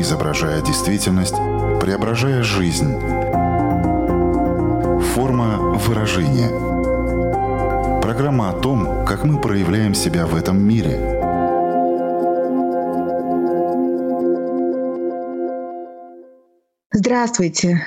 изображая действительность, преображая жизнь. Форма выражения. Программа о том, как мы проявляем себя в этом мире – Здравствуйте.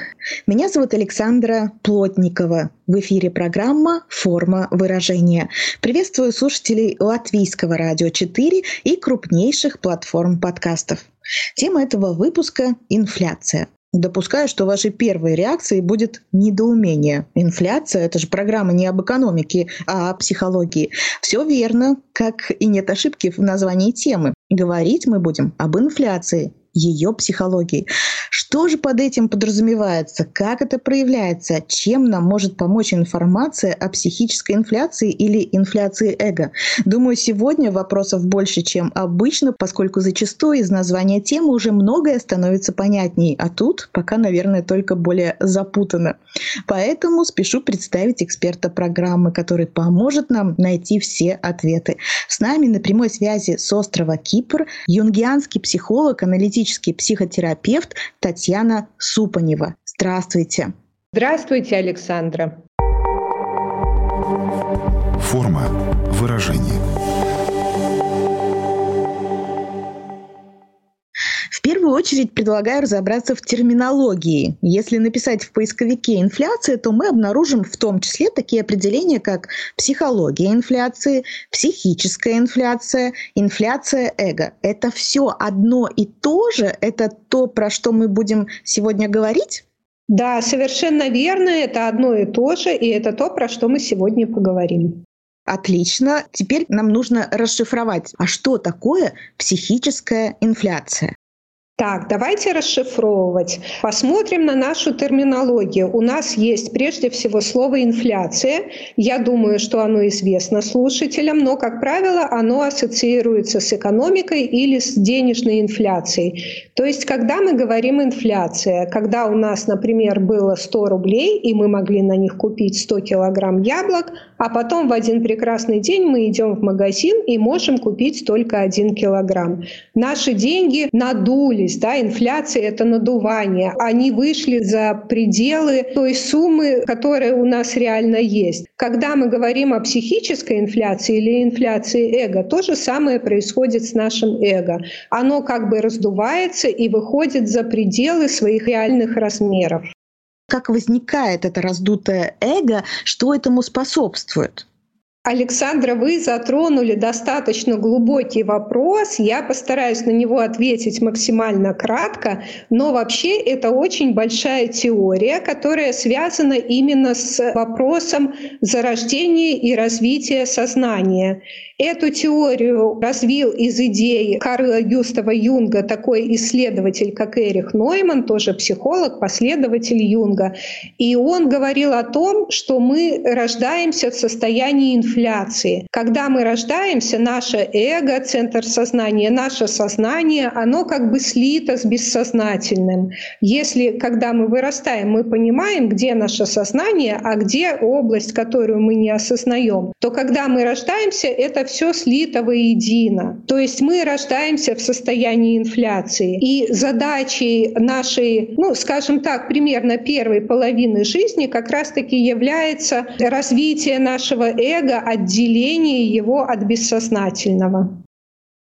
Меня зовут Александра Плотникова. В эфире программа «Форма выражения». Приветствую слушателей Латвийского радио 4 и крупнейших платформ подкастов. Тема этого выпуска – инфляция. Допускаю, что вашей первой реакцией будет недоумение. Инфляция — это же программа не об экономике, а о психологии. Все верно, как и нет ошибки в названии темы. Говорить мы будем об инфляции, ее психологии. Что же под этим подразумевается? Как это проявляется? Чем нам может помочь информация о психической инфляции или инфляции эго? Думаю, сегодня вопросов больше, чем обычно, поскольку зачастую из названия темы уже многое становится понятней, а тут пока, наверное, только более запутано. Поэтому спешу представить эксперта программы, который поможет нам найти все ответы. С нами на прямой связи с острова Кипр юнгианский психолог, аналитический клинический психотерапевт Татьяна Супанева. Здравствуйте. Здравствуйте, Александра. Форма выражения. Очередь предлагаю разобраться в терминологии. Если написать в поисковике «инфляция», то мы обнаружим в том числе такие определения, как психология инфляции, психическая инфляция, инфляция эго. Это все одно и то же? Это то, про что мы будем сегодня говорить? Да, совершенно верно. Это одно и то же, и это то, про что мы сегодня поговорим. Отлично. Теперь нам нужно расшифровать, а что такое психическая инфляция? Так, давайте расшифровывать. Посмотрим на нашу терминологию. У нас есть прежде всего слово «инфляция». Я думаю, что оно известно слушателям, но, как правило, оно ассоциируется с экономикой или с денежной инфляцией. То есть, когда мы говорим «инфляция», когда у нас, например, было 100 рублей, и мы могли на них купить 100 килограмм яблок, а потом в один прекрасный день мы идем в магазин и можем купить только один килограмм. Наши деньги надули надулись, да, инфляция — это надувание. Они вышли за пределы той суммы, которая у нас реально есть. Когда мы говорим о психической инфляции или инфляции эго, то же самое происходит с нашим эго. Оно как бы раздувается и выходит за пределы своих реальных размеров. Как возникает это раздутое эго, что этому способствует? Александра, вы затронули достаточно глубокий вопрос. Я постараюсь на него ответить максимально кратко, но вообще это очень большая теория, которая связана именно с вопросом зарождения и развития сознания. Эту теорию развил из идей Карла Гюстава Юнга такой исследователь, как Эрих Нойман, тоже психолог, последователь Юнга. И он говорил о том, что мы рождаемся в состоянии инфляции. Когда мы рождаемся, наше эго, центр сознания, наше сознание, оно как бы слито с бессознательным. Если, когда мы вырастаем, мы понимаем, где наше сознание, а где область, которую мы не осознаем, то когда мы рождаемся, это все слито воедино. То есть мы рождаемся в состоянии инфляции. И задачей нашей, ну, скажем так, примерно первой половины жизни как раз-таки является развитие нашего эго, отделение его от бессознательного.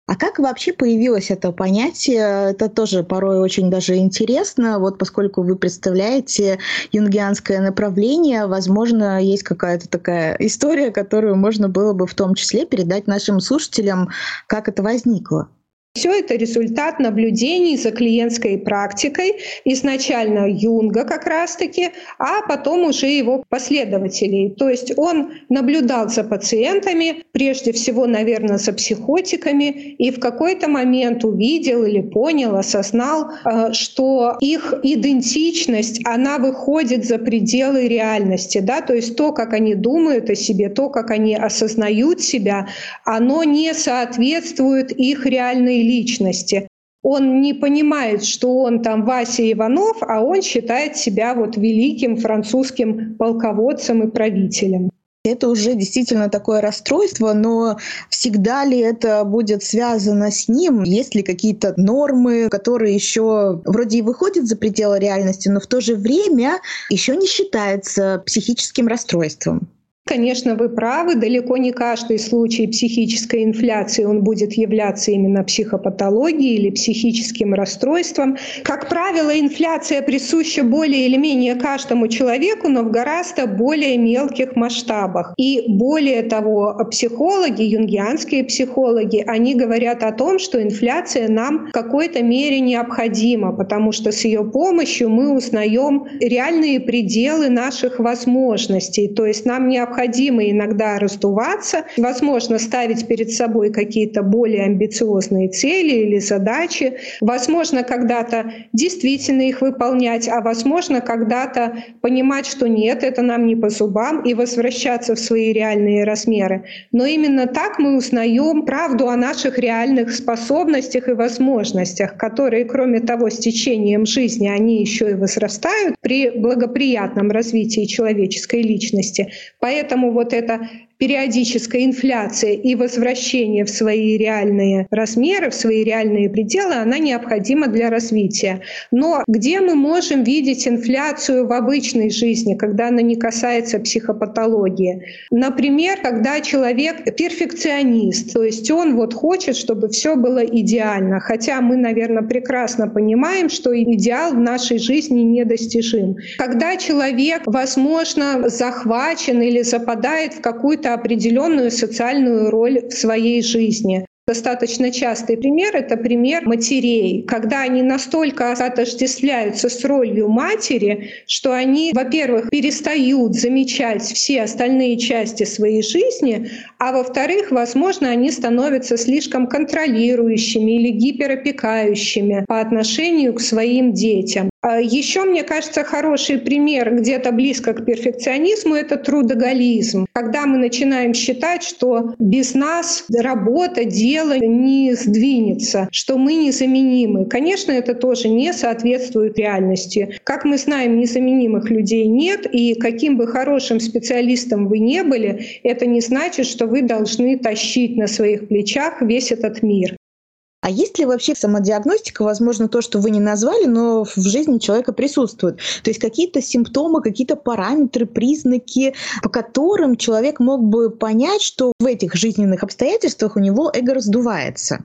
А как вообще появилось это понятие? Это тоже порой очень даже интересно. Вот поскольку вы представляете юнгианское направление, возможно, есть какая-то такая история, которую можно было бы в том числе передать нашим слушателям, как это возникло. Все это результат наблюдений за клиентской практикой, изначально Юнга как раз-таки, а потом уже его последователей. То есть он наблюдал за пациентами, прежде всего, наверное, за психотиками, и в какой-то момент увидел или понял, осознал, э, что их идентичность, она выходит за пределы реальности. Да? То есть то, как они думают о себе, то, как они осознают себя, оно не соответствует их реальной личности. Он не понимает, что он там Вася Иванов, а он считает себя вот великим французским полководцем и правителем. Это уже действительно такое расстройство, но всегда ли это будет связано с ним? Есть ли какие-то нормы, которые еще вроде и выходят за пределы реальности, но в то же время еще не считается психическим расстройством? Конечно, вы правы. Далеко не каждый случай психической инфляции он будет являться именно психопатологией или психическим расстройством. Как правило, инфляция присуща более или менее каждому человеку, но в гораздо более мелких масштабах. И более того, психологи, юнгианские психологи, они говорят о том, что инфляция нам в какой-то мере необходима, потому что с ее помощью мы узнаем реальные пределы наших возможностей. То есть нам необходимо необходимо иногда раздуваться, возможно, ставить перед собой какие-то более амбициозные цели или задачи, возможно, когда-то действительно их выполнять, а возможно, когда-то понимать, что нет, это нам не по зубам, и возвращаться в свои реальные размеры. Но именно так мы узнаем правду о наших реальных способностях и возможностях, которые, кроме того, с течением жизни, они еще и возрастают при благоприятном развитии человеческой личности. Поэтому Поэтому вот это периодическая инфляция и возвращение в свои реальные размеры, в свои реальные пределы, она необходима для развития. Но где мы можем видеть инфляцию в обычной жизни, когда она не касается психопатологии? Например, когда человек перфекционист, то есть он вот хочет, чтобы все было идеально, хотя мы, наверное, прекрасно понимаем, что идеал в нашей жизни недостижим. Когда человек, возможно, захвачен или западает в какую-то определенную социальную роль в своей жизни. Достаточно частый пример — это пример матерей, когда они настолько отождествляются с ролью матери, что они, во-первых, перестают замечать все остальные части своей жизни, а во-вторых, возможно, они становятся слишком контролирующими или гиперопекающими по отношению к своим детям. А Еще, мне кажется, хороший пример где-то близко к перфекционизму — это трудоголизм. Когда мы начинаем считать, что без нас работа, дело не сдвинется, что мы незаменимы. Конечно, это тоже не соответствует реальности. Как мы знаем, незаменимых людей нет, и каким бы хорошим специалистом вы не были, это не значит, что вы должны тащить на своих плечах весь этот мир. А есть ли вообще самодиагностика, возможно, то, что вы не назвали, но в жизни человека присутствует? То есть какие-то симптомы, какие-то параметры, признаки, по которым человек мог бы понять, что в этих жизненных обстоятельствах у него эго раздувается?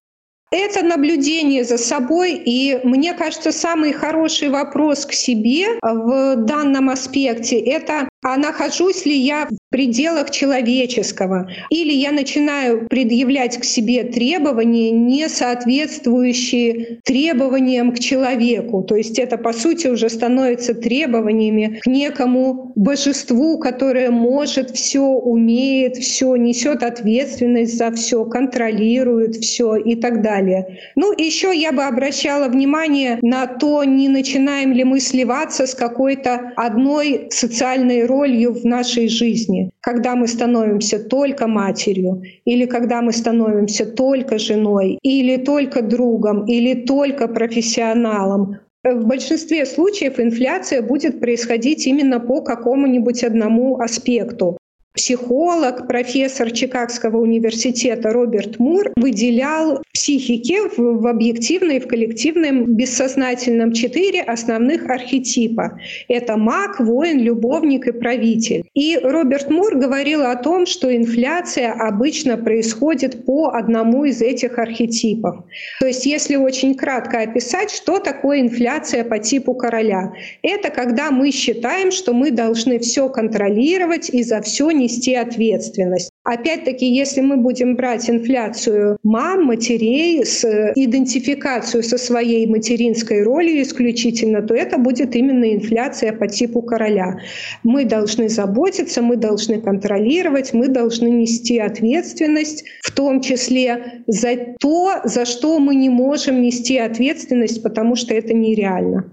Это наблюдение за собой, и мне кажется, самый хороший вопрос к себе в данном аспекте — это а нахожусь ли я в пределах человеческого, или я начинаю предъявлять к себе требования, не соответствующие требованиям к человеку. То есть это, по сути, уже становится требованиями к некому божеству, которое может все, умеет все, несет ответственность за все, контролирует все и так далее. Ну, еще я бы обращала внимание на то, не начинаем ли мы сливаться с какой-то одной социальной ролью, ролью в нашей жизни, когда мы становимся только матерью, или когда мы становимся только женой, или только другом, или только профессионалом. В большинстве случаев инфляция будет происходить именно по какому-нибудь одному аспекту психолог, профессор Чикагского университета Роберт Мур выделял психике в, в объективной и в коллективном бессознательном четыре основных архетипа. Это маг, воин, любовник и правитель. И Роберт Мур говорил о том, что инфляция обычно происходит по одному из этих архетипов. То есть если очень кратко описать, что такое инфляция по типу короля, это когда мы считаем, что мы должны все контролировать и за все не нести ответственность. Опять-таки, если мы будем брать инфляцию мам, матерей, с идентификацию со своей материнской ролью исключительно, то это будет именно инфляция по типу короля. Мы должны заботиться, мы должны контролировать, мы должны нести ответственность, в том числе за то, за что мы не можем нести ответственность, потому что это нереально.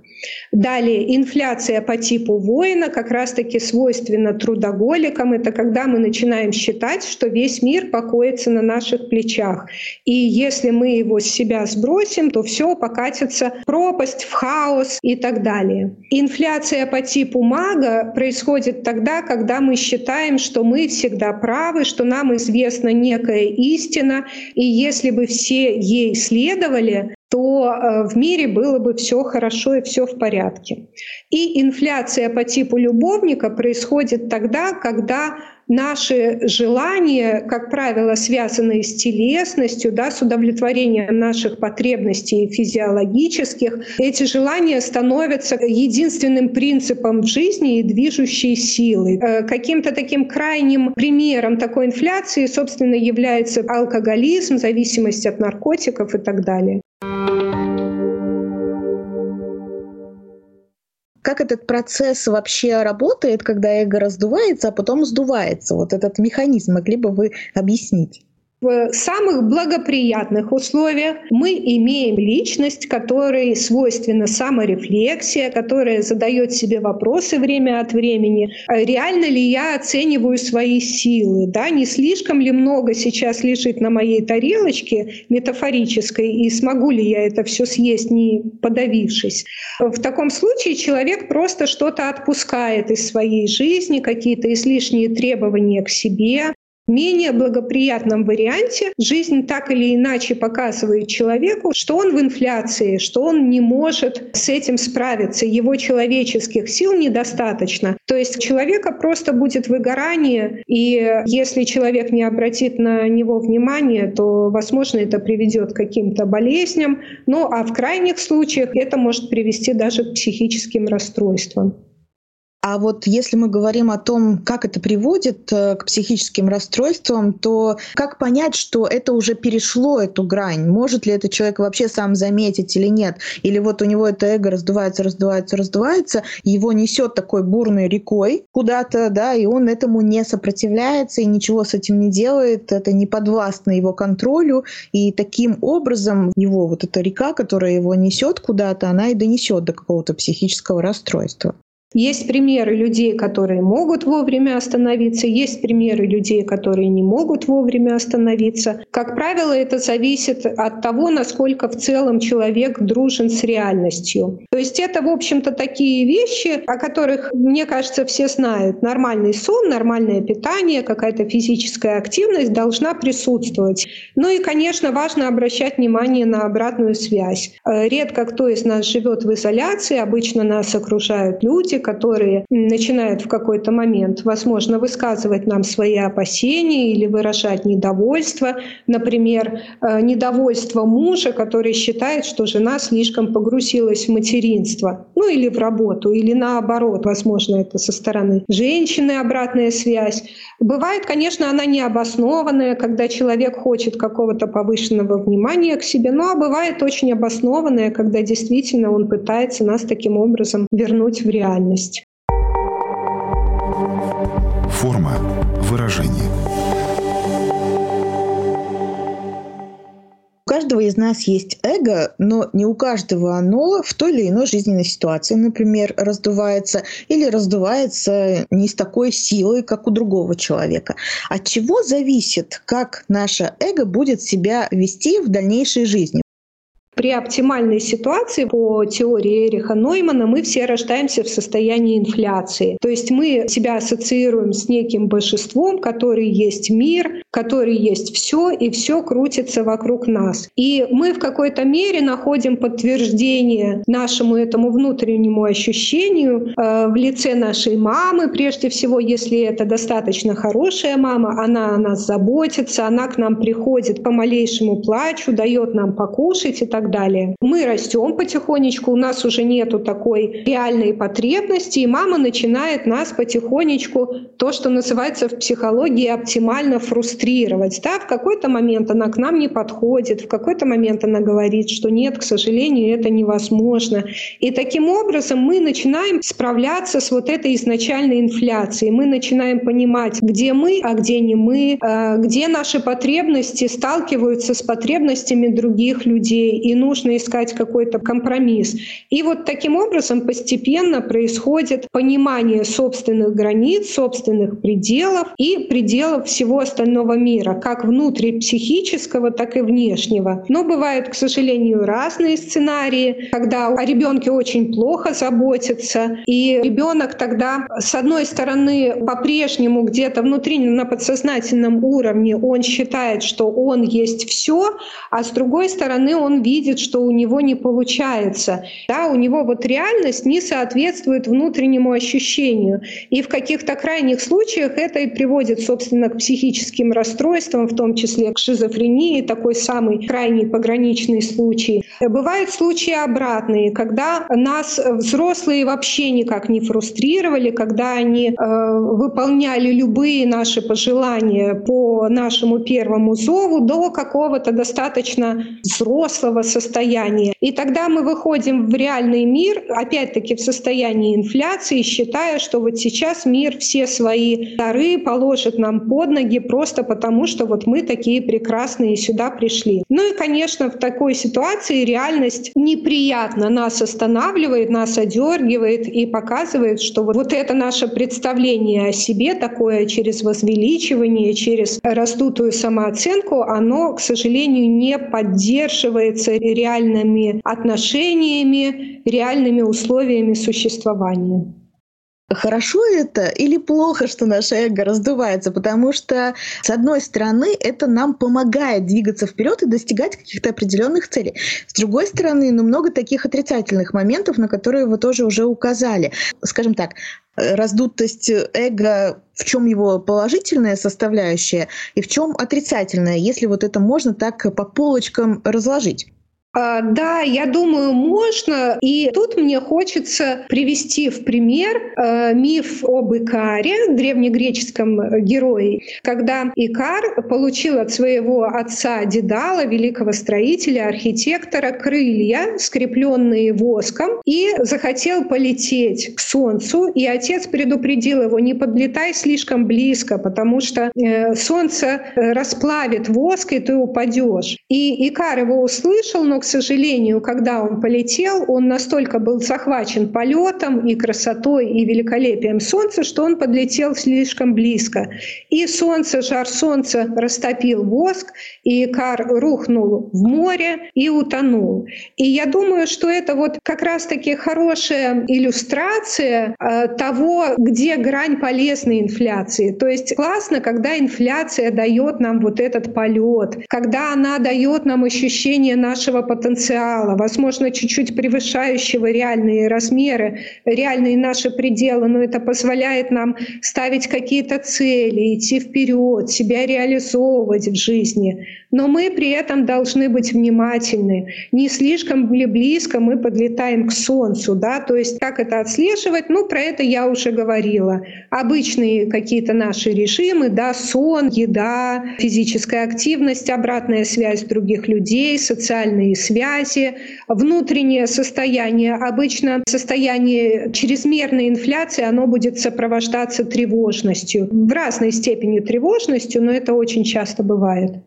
Далее, инфляция по типу воина как раз-таки свойственна трудоголикам. Это когда мы начинаем считать, что весь мир покоится на наших плечах. И если мы его с себя сбросим, то все покатится в пропасть, в хаос и так далее. Инфляция по типу мага происходит тогда, когда мы считаем, что мы всегда правы, что нам известна некая истина, и если бы все ей следовали, то э, в мире было бы все хорошо и все в порядке. И инфляция по типу любовника происходит тогда, когда наши желания, как правило, связанные с телесностью, да, с удовлетворением наших потребностей физиологических, эти желания становятся единственным принципом в жизни и движущей силой. Э, каким-то таким крайним примером такой инфляции, собственно, является алкоголизм, зависимость от наркотиков и так далее. Как этот процесс вообще работает, когда эго раздувается, а потом сдувается? Вот этот механизм могли бы вы объяснить? В самых благоприятных условиях мы имеем личность, которой свойственна саморефлексия, которая задает себе вопросы время от времени. Реально ли я оцениваю свои силы? Да? Не слишком ли много сейчас лежит на моей тарелочке метафорической, и смогу ли я это все съесть, не подавившись? В таком случае человек просто что-то отпускает из своей жизни, какие-то излишние требования к себе, менее благоприятном варианте жизнь так или иначе показывает человеку, что он в инфляции, что он не может с этим справиться, его человеческих сил недостаточно. То есть человека просто будет выгорание, и если человек не обратит на него внимание, то, возможно, это приведет к каким-то болезням, ну а в крайних случаях это может привести даже к психическим расстройствам. А вот если мы говорим о том, как это приводит э, к психическим расстройствам, то как понять, что это уже перешло эту грань? Может ли этот человек вообще сам заметить или нет? Или вот у него это эго раздувается, раздувается, раздувается, его несет такой бурной рекой куда-то, да, и он этому не сопротивляется и ничего с этим не делает, это не подвластно его контролю, и таким образом его вот эта река, которая его несет куда-то, она и донесет до какого-то психического расстройства. Есть примеры людей, которые могут вовремя остановиться, есть примеры людей, которые не могут вовремя остановиться. Как правило, это зависит от того, насколько в целом человек дружен с реальностью. То есть это, в общем-то, такие вещи, о которых, мне кажется, все знают. Нормальный сон, нормальное питание, какая-то физическая активность должна присутствовать. Ну и, конечно, важно обращать внимание на обратную связь. Э, редко кто из нас живет в изоляции, обычно нас окружают люди, которые начинают в какой-то момент, возможно, высказывать нам свои опасения или выражать недовольство. Например, э, недовольство мужа, который считает, что жена слишком погрузилась в материнство, ну или в работу, или наоборот, возможно, это со стороны женщины обратная связь. Бывает, конечно, она необоснованная, когда человек хочет какого-то повышенного внимания к себе, ну а бывает очень обоснованная, когда действительно он пытается нас таким образом вернуть в реальность. Форма выражения. каждого из нас есть эго, но не у каждого оно в той или иной жизненной ситуации, например, раздувается или раздувается не с такой силой, как у другого человека. От чего зависит, как наше эго будет себя вести в дальнейшей жизни? При оптимальной ситуации по теории Эриха Ноймана мы все рождаемся в состоянии инфляции. То есть мы себя ассоциируем с неким большинством, который есть мир, который есть все, и все крутится вокруг нас. И мы в какой-то мере находим подтверждение нашему этому внутреннему ощущению э, в лице нашей мамы, прежде всего, если это достаточно хорошая мама, она о нас заботится, она к нам приходит по малейшему плачу, дает нам покушать и так так далее. Мы растем потихонечку, у нас уже нету такой реальной потребности, и мама начинает нас потихонечку, то, что называется в психологии, оптимально фрустрировать. Да? В какой-то момент она к нам не подходит, в какой-то момент она говорит, что нет, к сожалению, это невозможно. И таким образом мы начинаем справляться с вот этой изначальной инфляцией. Мы начинаем понимать, где мы, а где не мы, э, где наши потребности сталкиваются с потребностями других людей. И не нужно искать какой-то компромисс. И вот таким образом постепенно происходит понимание собственных границ, собственных пределов и пределов всего остального мира, как внутрипсихического, так и внешнего. Но бывают, к сожалению, разные сценарии, когда о ребенке очень плохо заботятся, и ребенок тогда, с одной стороны, по-прежнему где-то внутри на подсознательном уровне он считает, что он есть все, а с другой стороны он видит, что у него не получается. Да, у него вот реальность не соответствует внутреннему ощущению. И в каких-то крайних случаях это и приводит, собственно, к психическим расстройствам, в том числе к шизофрении, такой самый крайний пограничный случай. Бывают случаи обратные, когда нас взрослые вообще никак не фрустрировали, когда они э, выполняли любые наши пожелания по нашему первому зову до какого-то достаточно взрослого состояния. И тогда мы выходим в реальный мир, опять-таки в состоянии инфляции, считая, что вот сейчас мир все свои дары положит нам под ноги просто потому, что вот мы такие прекрасные сюда пришли. Ну и, конечно, в такой ситуации реальность неприятно нас останавливает, нас одергивает и показывает, что вот, вот это наше представление о себе такое через возвеличивание, через раздутую самооценку, оно, к сожалению, не поддерживается реальными отношениями, реальными условиями существования. Хорошо это или плохо, что наше эго раздувается? Потому что, с одной стороны, это нам помогает двигаться вперед и достигать каких-то определенных целей. С другой стороны, ну, много таких отрицательных моментов, на которые вы тоже уже указали. Скажем так, раздутость эго, в чем его положительная составляющая и в чем отрицательная, если вот это можно так по полочкам разложить. А, да, я думаю, можно. И тут мне хочется привести в пример э, миф об Икаре, древнегреческом герое, когда Икар получил от своего отца Дедала, великого строителя, архитектора, крылья, скрепленные воском, и захотел полететь к солнцу. И отец предупредил его, не подлетай слишком близко, потому что э, солнце расплавит воск, и ты упадешь. И Икар его услышал, но к сожалению, когда он полетел, он настолько был захвачен полетом и красотой и великолепием солнца, что он подлетел слишком близко. И солнце, жар солнца растопил воск, и Икар рухнул в море и утонул. И я думаю, что это вот как раз-таки хорошая иллюстрация э, того, где грань полезной инфляции. То есть классно, когда инфляция дает нам вот этот полет, когда она дает нам ощущение нашего потенциала, возможно, чуть-чуть превышающего реальные размеры, реальные наши пределы, но это позволяет нам ставить какие-то цели, идти вперед, себя реализовывать в жизни. Но мы при этом должны быть внимательны. Не слишком ли близко мы подлетаем к Солнцу, да, то есть как это отслеживать, ну, про это я уже говорила. Обычные какие-то наши режимы, да, сон, еда, физическая активность, обратная связь других людей, социальные связи, внутреннее состояние. Обычно состояние чрезмерной инфляции, оно будет сопровождаться тревожностью. В разной степени тревожностью, но это очень часто бывает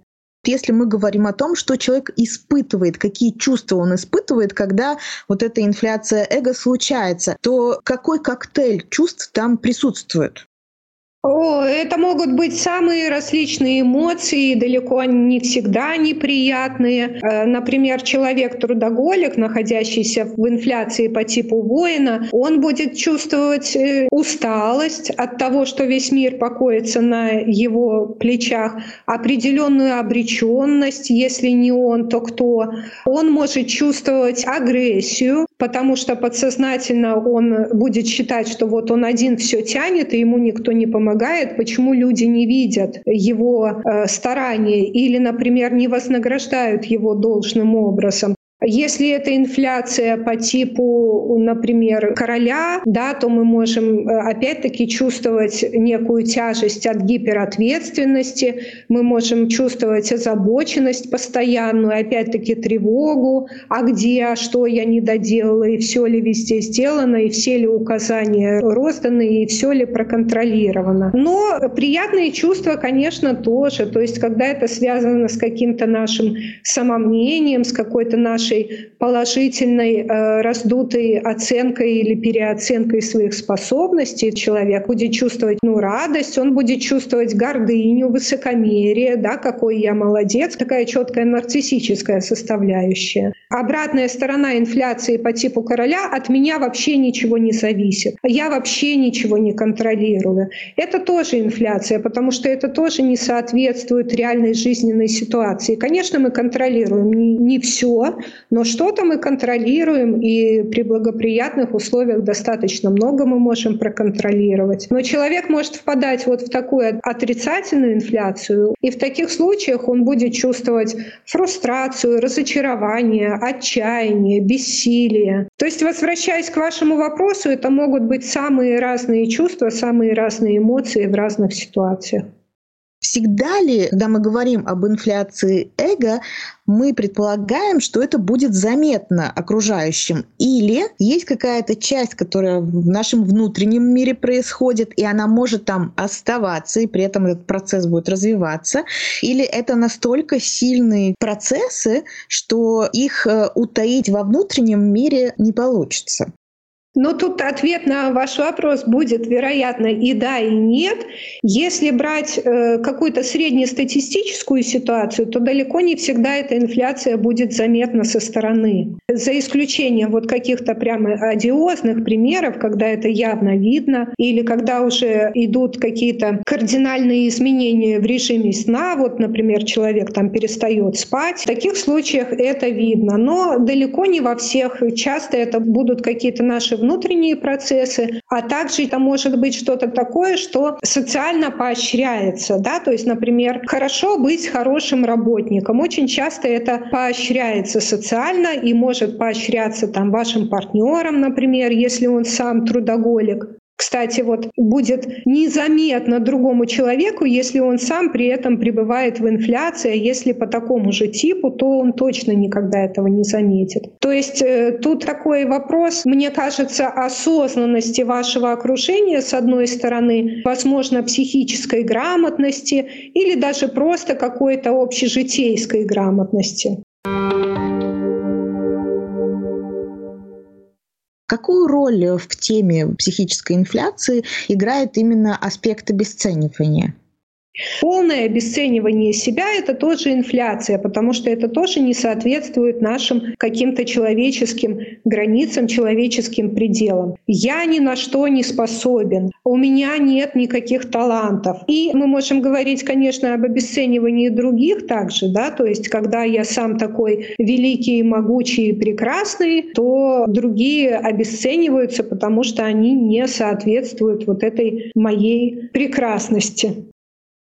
если мы говорим о том, что человек испытывает, какие чувства он испытывает, когда вот эта инфляция эго случается, то какой коктейль чувств там присутствует? О, это могут быть самые различные эмоции, далеко не всегда неприятные. Э, например, человек-трудоголик, находящийся в инфляции по типу воина, он будет чувствовать э, усталость от того, что весь мир покоится на его плечах, определенную обреченность, если не он, то кто. Он может чувствовать агрессию, потому что подсознательно он будет считать, что вот он один все тянет, и ему никто не помогает, почему люди не видят его э, старания или, например, не вознаграждают его должным образом. Если это инфляция по типу, например, короля, да, то мы можем э, опять-таки чувствовать некую тяжесть от гиперответственности, мы можем чувствовать озабоченность постоянную, опять-таки тревогу, а где, а что я не доделала, и все ли везде сделано, и все ли указания розданы, и все ли проконтролировано. Но приятные чувства, конечно, тоже. То есть, когда это связано с каким-то нашим самомнением, с какой-то нашей нашей положительной э, раздутой оценкой или переоценкой своих способностей. Человек будет чувствовать ну, радость, он будет чувствовать гордыню, высокомерие, да, какой я молодец, такая четкая нарциссическая составляющая. Обратная сторона инфляции по типу короля от меня вообще ничего не зависит. Я вообще ничего не контролирую. Это тоже инфляция, потому что это тоже не соответствует реальной жизненной ситуации. Конечно, мы контролируем не, не все, но что-то мы контролируем, и при благоприятных условиях достаточно много мы можем проконтролировать. Но человек может впадать вот в такую отрицательную инфляцию, и в таких случаях он будет чувствовать фрустрацию, разочарование, отчаяние, бессилие. То есть, возвращаясь к вашему вопросу, это могут быть самые разные чувства, самые разные эмоции в разных ситуациях. Всегда ли, когда мы говорим об инфляции эго, мы предполагаем, что это будет заметно окружающим? Или есть какая-то часть, которая в нашем внутреннем мире происходит, и она может там оставаться, и при этом этот процесс будет развиваться? Или это настолько сильные процессы, что их э, утаить во внутреннем мире не получится? Но тут ответ на ваш вопрос будет, вероятно, и да, и нет. Если брать э, какую-то среднестатистическую ситуацию, то далеко не всегда эта инфляция будет заметна со стороны. За исключением вот каких-то прямо одиозных примеров, когда это явно видно, или когда уже идут какие-то кардинальные изменения в режиме сна, вот, например, человек там перестает спать, в таких случаях это видно. Но далеко не во всех. Часто это будут какие-то наши внутренние процессы, а также это может быть что-то такое, что социально поощряется. Да? То есть, например, хорошо быть хорошим работником. Очень часто это поощряется социально и может поощряться там, вашим партнером, например, если он сам трудоголик кстати, вот будет незаметно другому человеку, если он сам при этом пребывает в инфляции, а если по такому же типу, то он точно никогда этого не заметит. То есть э, тут такой вопрос, мне кажется, осознанности вашего окружения, с одной стороны, возможно, психической грамотности или даже просто какой-то общежитейской грамотности. Какую роль в теме психической инфляции играет именно аспект обесценивания? Полное обесценивание себя — это тоже инфляция, потому что это тоже не соответствует нашим каким-то человеческим границам, человеческим пределам. Я ни на что не способен, у меня нет никаких талантов. И мы можем говорить, конечно, об обесценивании других также, да, то есть когда я сам такой великий, могучий и прекрасный, то другие обесцениваются, потому что они не соответствуют вот этой моей прекрасности.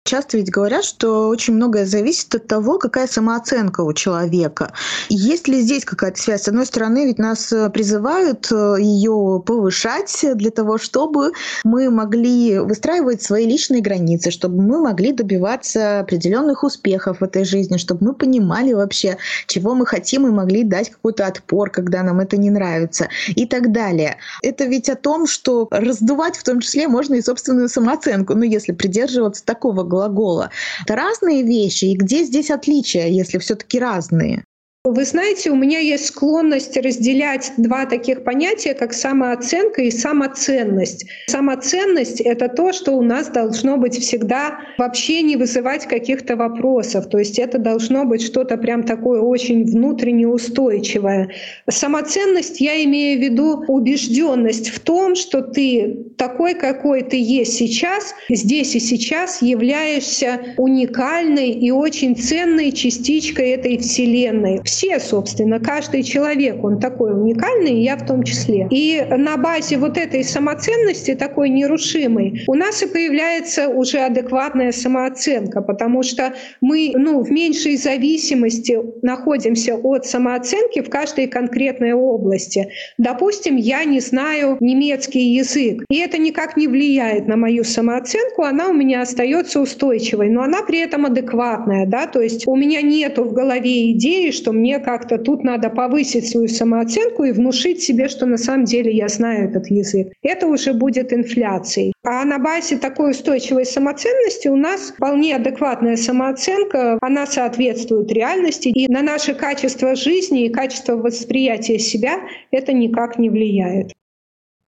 Часто ведь говорят, что очень многое зависит от того, какая самооценка у человека. Есть ли здесь какая-то связь? С одной стороны, ведь нас э, призывают э, ее повышать для того, чтобы мы могли выстраивать свои личные границы, чтобы мы могли добиваться определенных успехов в этой жизни, чтобы мы понимали вообще, чего мы хотим и могли дать какой-то отпор, когда нам это не нравится и так далее. Это ведь о том, что раздувать в том числе можно и собственную самооценку, ну если придерживаться такого глагола. Это разные вещи, и где здесь отличия, если все-таки разные? Вы знаете, у меня есть склонность разделять два таких понятия, как самооценка и самоценность. Самоценность — это то, что у нас должно быть всегда вообще не вызывать каких-то вопросов. То есть это должно быть что-то прям такое очень внутренне устойчивое. Самоценность я имею в виду убежденность в том, что ты такой, какой ты есть сейчас, здесь и сейчас являешься уникальной и очень ценной частичкой этой Вселенной все, собственно, каждый человек, он такой уникальный, и я в том числе. И на базе вот этой самоценности, такой нерушимой, у нас и появляется уже адекватная самооценка, потому что мы ну, в меньшей зависимости находимся от самооценки в каждой конкретной области. Допустим, я не знаю немецкий язык, и это никак не влияет на мою самооценку, она у меня остается устойчивой, но она при этом адекватная, да, то есть у меня нету в голове идеи, что мне как-то тут надо повысить свою самооценку и внушить себе, что на самом деле я знаю этот язык. Это уже будет инфляцией. А на базе такой устойчивой самоценности у нас вполне адекватная самооценка, она соответствует реальности, и на наше качество жизни и качество восприятия себя это никак не влияет.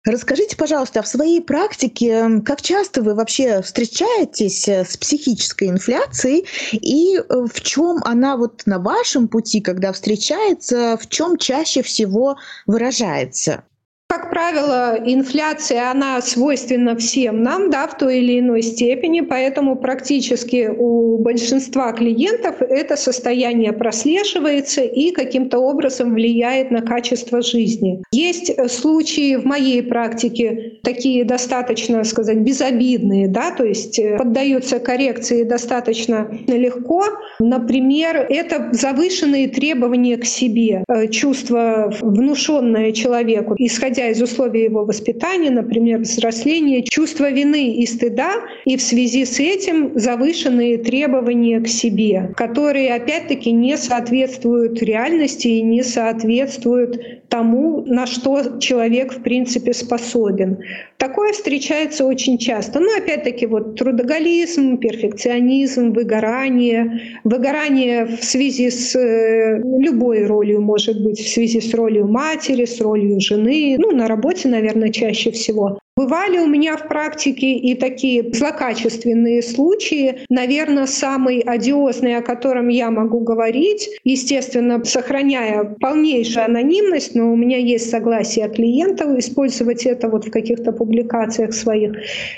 Расскажите, пожалуйста, в своей практике, как часто вы вообще встречаетесь э, с психической инфляцией и э, в чем она вот на вашем пути, когда встречается, в чем чаще всего выражается? Как правило, инфляция, она свойственна всем нам, да, в той или иной степени, поэтому практически у большинства клиентов это состояние прослеживается и каким-то образом влияет на качество жизни. Есть э, случаи в моей практике такие достаточно, сказать, безобидные, да, то есть э, поддаются коррекции достаточно легко. Например, это завышенные требования к себе, э, чувство внушенное человеку, исходя исходя из условий его воспитания, например, взросления, чувство вины и стыда, и в связи с этим завышенные требования к себе, которые, опять-таки, не соответствуют реальности и не соответствуют тому, на что человек, в принципе, способен. Такое встречается очень часто. Но, опять-таки, вот трудоголизм, перфекционизм, выгорание. Выгорание в связи с э, любой ролью, может быть, в связи с ролью матери, с ролью жены, ну, на работе, наверное, чаще всего. Бывали у меня в практике и такие злокачественные случаи. Наверное, самый одиозный, о котором я могу говорить, естественно, сохраняя полнейшую анонимность, но у меня есть согласие клиентов использовать это вот в каких-то публикациях своих.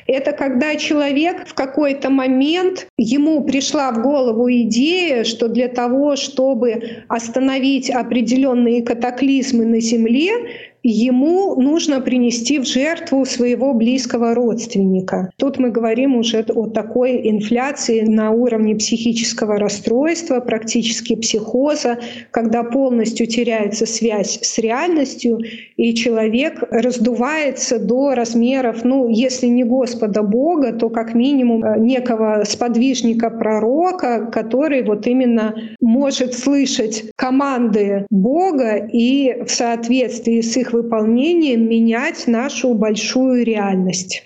Это когда человек в какой-то момент, ему пришла в голову идея, что для того, чтобы остановить определенные катаклизмы на Земле, ему нужно принести в жертву своего близкого родственника. Тут мы говорим уже о такой инфляции на уровне психического расстройства, практически психоза, когда полностью теряется связь с реальностью, и человек раздувается до размеров, ну, если не Господа Бога, то как минимум э, некого сподвижника-пророка, который вот именно может слышать команды Бога и в соответствии с их выполнением менять нашу большую реальность.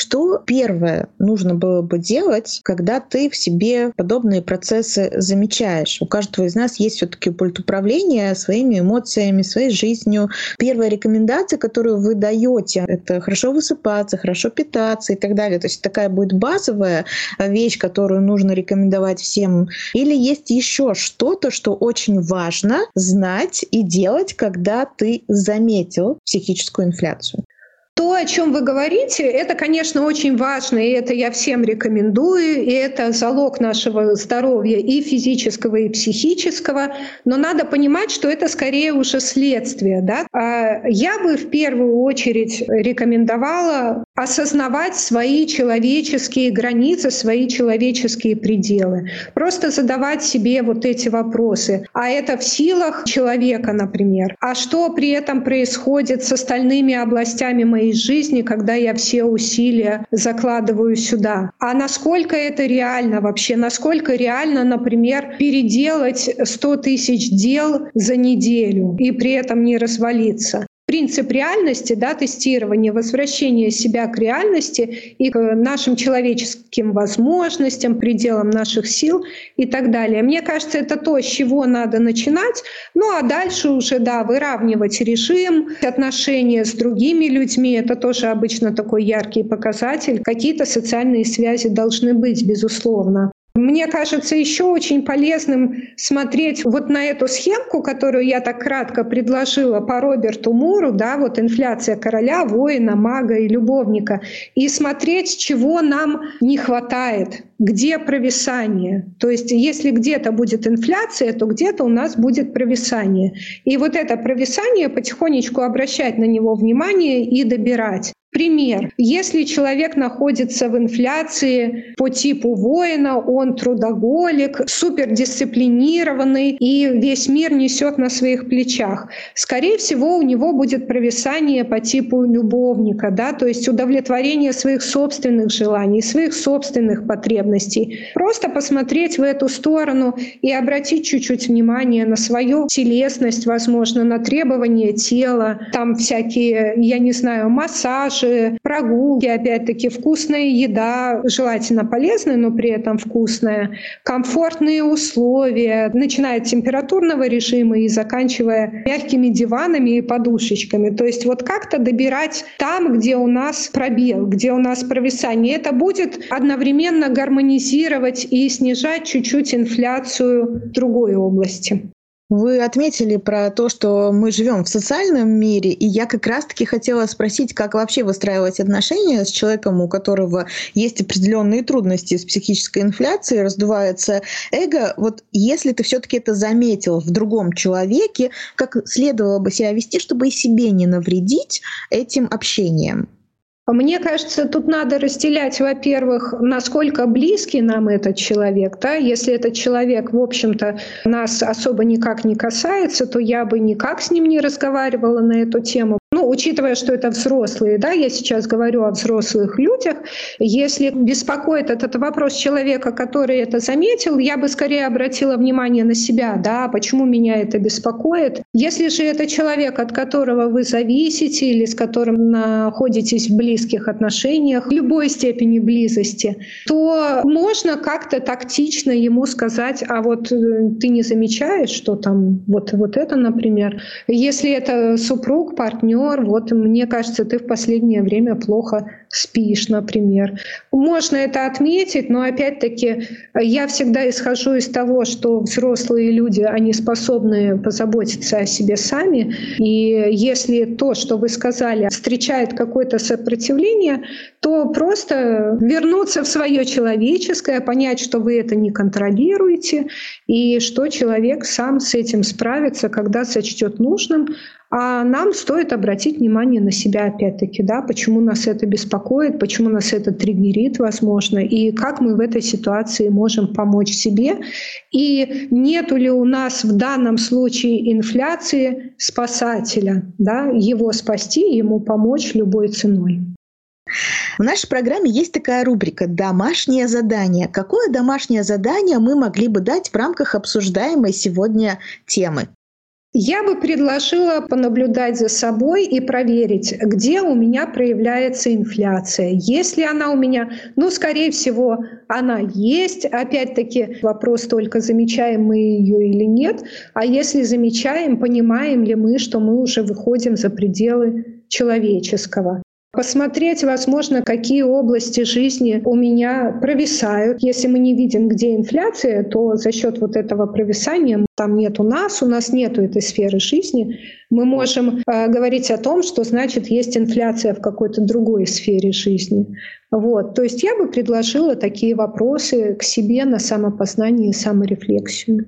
Что первое нужно было бы делать, когда ты в себе подобные процессы замечаешь? У каждого из нас есть все-таки пульт управления своими эмоциями, своей жизнью. Первая рекомендация, которую вы даете, это хорошо высыпаться, хорошо питаться и так далее. То есть такая будет базовая вещь, которую нужно рекомендовать всем. Или есть еще что-то, что очень важно знать и делать, когда ты заметил психическую инфляцию? То, о чем вы говорите, это, конечно, очень важно, и это я всем рекомендую, и это залог нашего здоровья и физического, и психического. Но надо понимать, что это скорее уже следствие. Да? А я бы в первую очередь рекомендовала осознавать свои человеческие границы, свои человеческие пределы. Просто задавать себе вот эти вопросы. А это в силах человека, например. А что при этом происходит с остальными областями моей моей жизни, когда я все усилия закладываю сюда. А насколько это реально вообще? Насколько реально, например, переделать 100 тысяч дел за неделю и при этом не развалиться? Принцип реальности, да, тестирования, возвращения себя к реальности и к нашим человеческим возможностям, пределам наших сил и так далее. Мне кажется, это то, с чего надо начинать. Ну а дальше уже, да, выравнивать режим, отношения с другими людьми. Это тоже обычно такой яркий показатель. Какие-то социальные связи должны быть, безусловно. Мне кажется еще очень полезным смотреть вот на эту схемку, которую я так кратко предложила по Роберту Муру, да, вот инфляция короля, воина, мага и любовника, и смотреть, чего нам не хватает, где провисание. То есть если где-то будет инфляция, то где-то у нас будет провисание. И вот это провисание потихонечку обращать на него внимание и добирать. Пример. Если человек находится в инфляции по типу воина, он трудоголик, супердисциплинированный и весь мир несет на своих плечах, скорее всего, у него будет провисание по типу любовника, да, то есть удовлетворение своих собственных желаний, своих собственных потребностей потребностей. Просто посмотреть в эту сторону и обратить чуть-чуть внимание на свою телесность, возможно, на требования тела, там всякие, я не знаю, массажи, прогулки, опять-таки вкусная еда, желательно полезная, но при этом вкусная, комфортные условия, начиная от температурного режима и заканчивая мягкими диванами и подушечками. То есть вот как-то добирать там, где у нас пробел, где у нас провисание. Это будет одновременно гармонизировать и снижать чуть-чуть инфляцию в другой области. Вы отметили про то, что мы живем в социальном мире, и я как раз-таки хотела спросить, как вообще выстраивать отношения с человеком, у которого есть определенные трудности с психической инфляцией, раздувается эго. Вот если ты все-таки это заметил в другом человеке, как следовало бы себя вести, чтобы и себе не навредить этим общением? Мне кажется, тут надо разделять, во-первых, насколько близкий нам этот человек. Да? Если этот человек, в общем-то, нас особо никак не касается, то я бы никак с ним не разговаривала на эту тему. Учитывая, что это взрослые, да, я сейчас говорю о взрослых людях, если беспокоит этот вопрос человека, который это заметил, я бы скорее обратила внимание на себя, да, почему меня это беспокоит. Если же это человек, от которого вы зависите или с которым находитесь в близких отношениях, любой степени близости, то можно как-то тактично ему сказать, а вот э, ты не замечаешь, что там вот, вот это, например. Если это супруг, партнер, партнер, вот мне кажется, ты в последнее время плохо спишь, например. Можно это отметить, но опять-таки я всегда исхожу из того, что взрослые люди, они способны позаботиться о себе сами. И если то, что вы сказали, встречает какое-то сопротивление, то просто вернуться в свое человеческое, понять, что вы это не контролируете, и что человек сам с этим справится, когда сочтет нужным, а нам стоит обратить внимание на себя опять-таки, да, почему нас это беспокоит, почему нас это триггерит, возможно, и как мы в этой ситуации можем помочь себе. И нету ли у нас в данном случае инфляции спасателя, да, его спасти, ему помочь любой ценой. В нашей программе есть такая рубрика «Домашнее задание». Какое домашнее задание мы могли бы дать в рамках обсуждаемой сегодня темы? Я бы предложила понаблюдать за собой и проверить, где у меня проявляется инфляция. Если она у меня, ну, скорее всего, она есть. Опять-таки вопрос только, замечаем мы ее или нет. А если замечаем, понимаем ли мы, что мы уже выходим за пределы человеческого. Посмотреть, возможно, какие области жизни у меня провисают. Если мы не видим, где инфляция, то за счет вот этого провисания там нет у нас, у нас нет этой сферы жизни, мы можем э, говорить о том, что значит есть инфляция в какой-то другой сфере жизни. Вот. То есть я бы предложила такие вопросы к себе на самопознание и саморефлексию.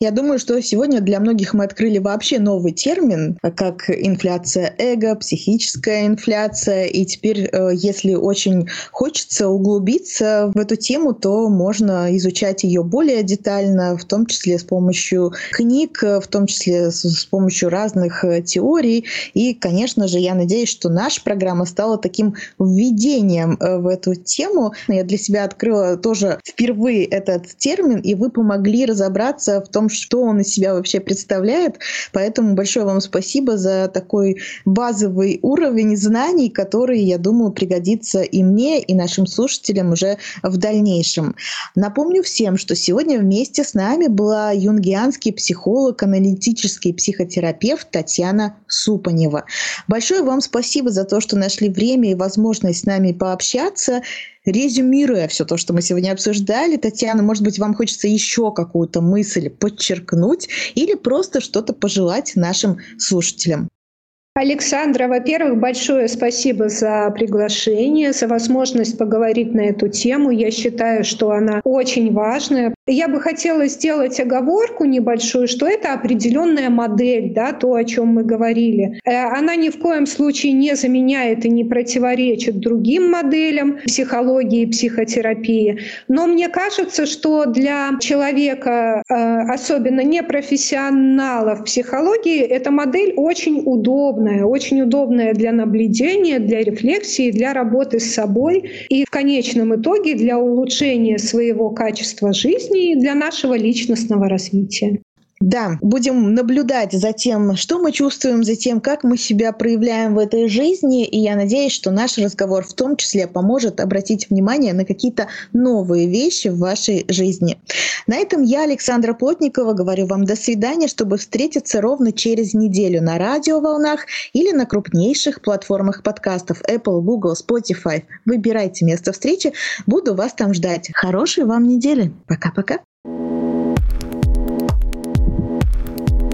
Я думаю, что сегодня для многих мы открыли вообще новый термин, как инфляция эго, психическая инфляция. И теперь, э, если очень хочется углубиться в эту тему, то можно изучать ее более детально, в том числе с помощью книг, в том числе с помощью разных э, теорий. И, конечно же, я надеюсь, что наша программа стала таким введением э, в эту тему. Я для себя открыла тоже впервые этот термин, и вы помогли разобраться в том, что он из себя вообще представляет. Поэтому большое вам спасибо за такой базовый уровень знаний, который, я думаю, пригодится и мне, и нашим слушателям уже в дальнейшем. Напомню всем, что сегодня вместе с нами была юнгианский психолог, аналитический психотерапевт Татьяна Супанева. Большое вам спасибо за то, что нашли время и возможность с нами пообщаться. Резюмируя все то, что мы сегодня обсуждали, Татьяна, может быть, вам хочется еще какую-то мысль подчеркнуть или просто что-то пожелать нашим слушателям? Александра, во-первых, большое спасибо за приглашение, за возможность поговорить на эту тему. Я считаю, что она очень важная. я бы хотела сделать оговорку небольшую, что это определенная модель, да, то, о чем мы говорили. Э, она ни в коем случае не заменяет и не противоречит другим моделям психологии и психотерапии. Но мне кажется, что для человека, э, особенно непрофессионала в психологии, эта модель очень удобная, очень удобная для наблюдения, для рефлексии, для работы с собой и в конечном итоге для улучшения своего качества жизни и для нашего личностного развития. Да, будем наблюдать за тем, что мы чувствуем, за тем, как мы себя проявляем в этой жизни. И я надеюсь, что наш разговор в том числе поможет обратить внимание на какие-то новые вещи в вашей жизни. На этом я, Александра Плотникова, говорю вам до свидания, чтобы встретиться ровно через неделю на радиоволнах или на крупнейших платформах подкастов Apple, Google, Spotify. Выбирайте место встречи. Буду вас там ждать. Хорошей вам недели. Пока-пока.